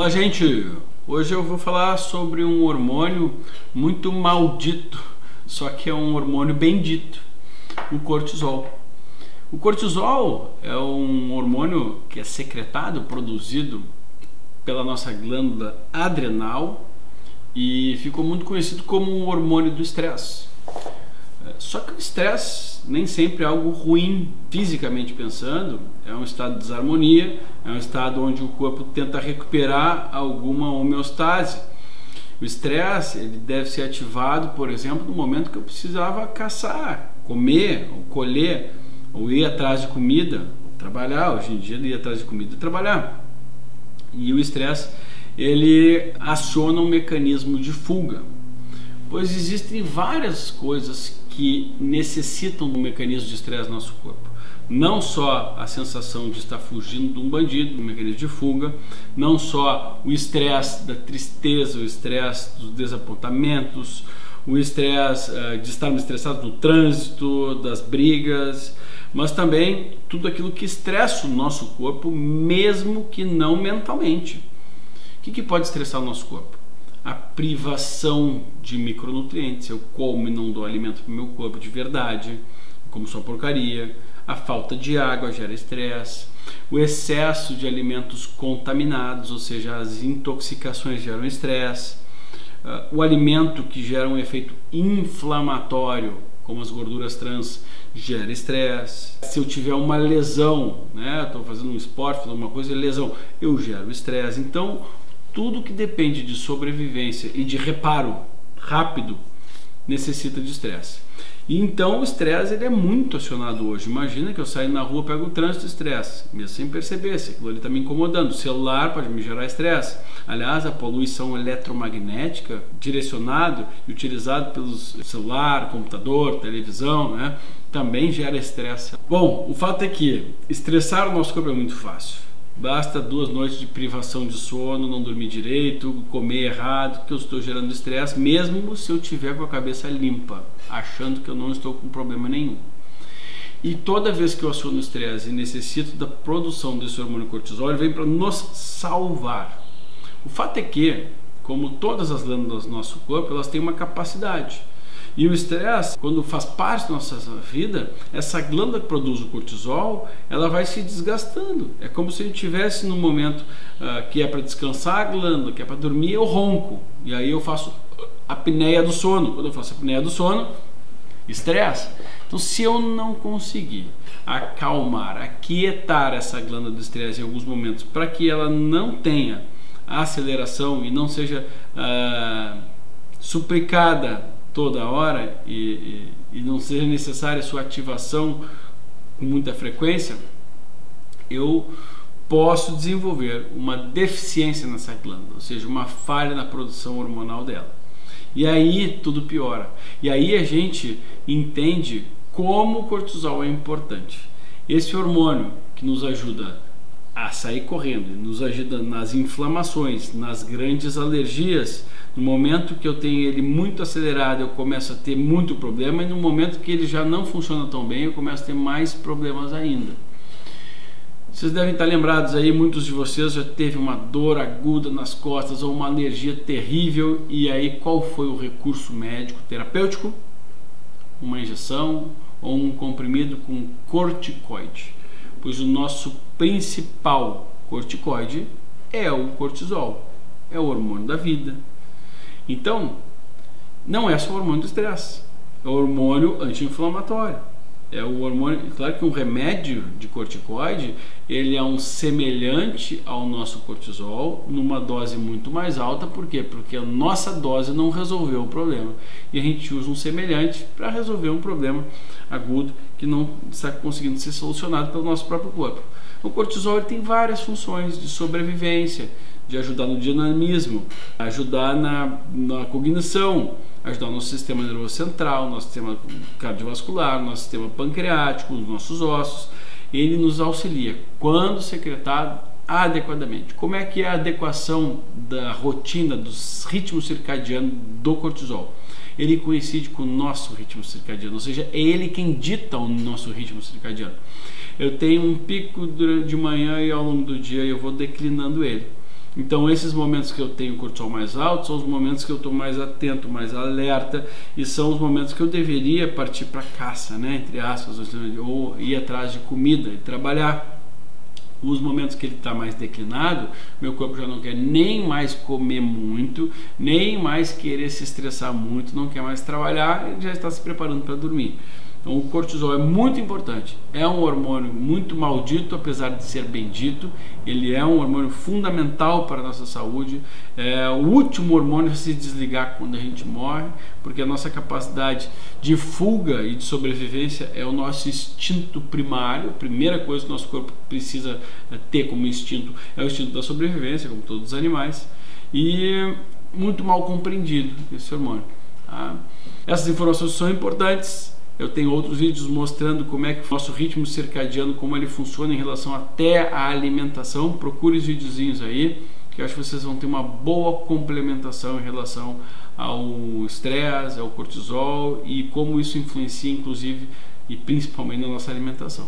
Olá, gente! Hoje eu vou falar sobre um hormônio muito maldito, só que é um hormônio bendito, o cortisol. O cortisol é um hormônio que é secretado, produzido pela nossa glândula adrenal e ficou muito conhecido como um hormônio do estresse. Só que o estresse nem sempre é algo ruim fisicamente pensando, é um estado de desarmonia, é um estado onde o corpo tenta recuperar alguma homeostase. O estresse ele deve ser ativado, por exemplo, no momento que eu precisava caçar, comer, ou colher, ou ir atrás de comida, trabalhar. Hoje em dia, ir atrás de comida e trabalhar. E o estresse ele aciona um mecanismo de fuga, pois existem várias coisas que necessitam um mecanismo de estresse no nosso corpo. Não só a sensação de estar fugindo de um bandido, um mecanismo de fuga, não só o estresse da tristeza, o estresse dos desapontamentos, o estresse uh, de estarmos estressados no trânsito, das brigas, mas também tudo aquilo que estressa o nosso corpo, mesmo que não mentalmente. O que, que pode estressar o nosso corpo? Privação de micronutrientes. Eu como e não dou alimento para o meu corpo de verdade, como só porcaria. A falta de água gera estresse. O excesso de alimentos contaminados, ou seja, as intoxicações geram estresse. Uh, o alimento que gera um efeito inflamatório, como as gorduras trans, gera estresse. Se eu tiver uma lesão, né, estou fazendo um esporte, fazendo uma coisa, lesão, eu gero estresse. Então, tudo que depende de sobrevivência e de reparo rápido necessita de estresse. E então o estresse ele é muito acionado hoje. Imagina que eu saio na rua, pego o trânsito estresse, mesmo sem perceber, se aquilo ali está me incomodando. O celular pode me gerar estresse. Aliás, a poluição eletromagnética direcionado e utilizado pelos celular, computador, televisão, né, também gera estresse. Bom, o fato é que estressar o nosso corpo é muito fácil. Basta duas noites de privação de sono, não dormir direito, comer errado, que eu estou gerando estresse, mesmo se eu tiver com a cabeça limpa, achando que eu não estou com problema nenhum. E toda vez que eu aciono o estresse e necessito da produção desse hormônio cortisol, ele vem para nos salvar. O fato é que, como todas as glândulas do nosso corpo, elas têm uma capacidade. E o estresse, quando faz parte da nossa vida, essa glândula que produz o cortisol, ela vai se desgastando. É como se a gente estivesse num momento uh, que é para descansar a glândula, que é para dormir, eu ronco. E aí eu faço apneia do sono. Quando eu faço apneia do sono, estresse. Então, se eu não conseguir acalmar, aquietar essa glândula do estresse em alguns momentos, para que ela não tenha aceleração e não seja uh, suplicada toda hora e, e, e não seja necessária sua ativação com muita frequência, eu posso desenvolver uma deficiência nessa glândula, ou seja, uma falha na produção hormonal dela. E aí tudo piora. E aí a gente entende como o cortisol é importante. Esse hormônio que nos ajuda a sair correndo, nos ajuda nas inflamações, nas grandes alergias, no momento que eu tenho ele muito acelerado, eu começo a ter muito problema, e no momento que ele já não funciona tão bem, eu começo a ter mais problemas ainda. Vocês devem estar lembrados aí, muitos de vocês já teve uma dor aguda nas costas ou uma alergia terrível, e aí qual foi o recurso médico terapêutico? Uma injeção ou um comprimido com corticoide, pois o nosso principal corticoide é o cortisol, é o hormônio da vida, então, não é só o hormônio do estresse, é o hormônio anti-inflamatório. É o hormônio, claro que um remédio de corticoide, ele é um semelhante ao nosso cortisol numa dose muito mais alta, por quê? Porque a nossa dose não resolveu o problema. E a gente usa um semelhante para resolver um problema agudo que não está conseguindo ser solucionado pelo nosso próprio corpo. O cortisol tem várias funções de sobrevivência, de ajudar no dinamismo, ajudar na, na cognição, ajudar o nosso sistema nervoso central, nosso sistema cardiovascular, nosso sistema pancreático, os nossos ossos. Ele nos auxilia quando secretado adequadamente. Como é que é a adequação da rotina dos ritmos circadianos do cortisol? Ele coincide com o nosso ritmo circadiano, ou seja, é ele quem dita o nosso ritmo circadiano. Eu tenho um pico de manhã e ao longo do dia eu vou declinando ele. Então, esses momentos que eu tenho cortisol mais alto são os momentos que eu estou mais atento, mais alerta e são os momentos que eu deveria partir para caça, né? Entre aspas, ou ir atrás de comida e trabalhar. Os momentos que ele está mais declinado, meu corpo já não quer nem mais comer muito, nem mais querer se estressar muito, não quer mais trabalhar, ele já está se preparando para dormir. Então, o cortisol é muito importante. É um hormônio muito maldito, apesar de ser bendito. Ele é um hormônio fundamental para a nossa saúde. É o último hormônio a se desligar quando a gente morre, porque a nossa capacidade de fuga e de sobrevivência é o nosso instinto primário. A primeira coisa que o nosso corpo precisa é, ter como instinto é o instinto da sobrevivência, como todos os animais. E muito mal compreendido esse hormônio. Tá? Essas informações são importantes eu tenho outros vídeos mostrando como é que o nosso ritmo circadiano, como ele funciona em relação até à alimentação. Procure os videozinhos aí, que eu acho que vocês vão ter uma boa complementação em relação ao estresse, ao cortisol e como isso influencia, inclusive, e principalmente na nossa alimentação.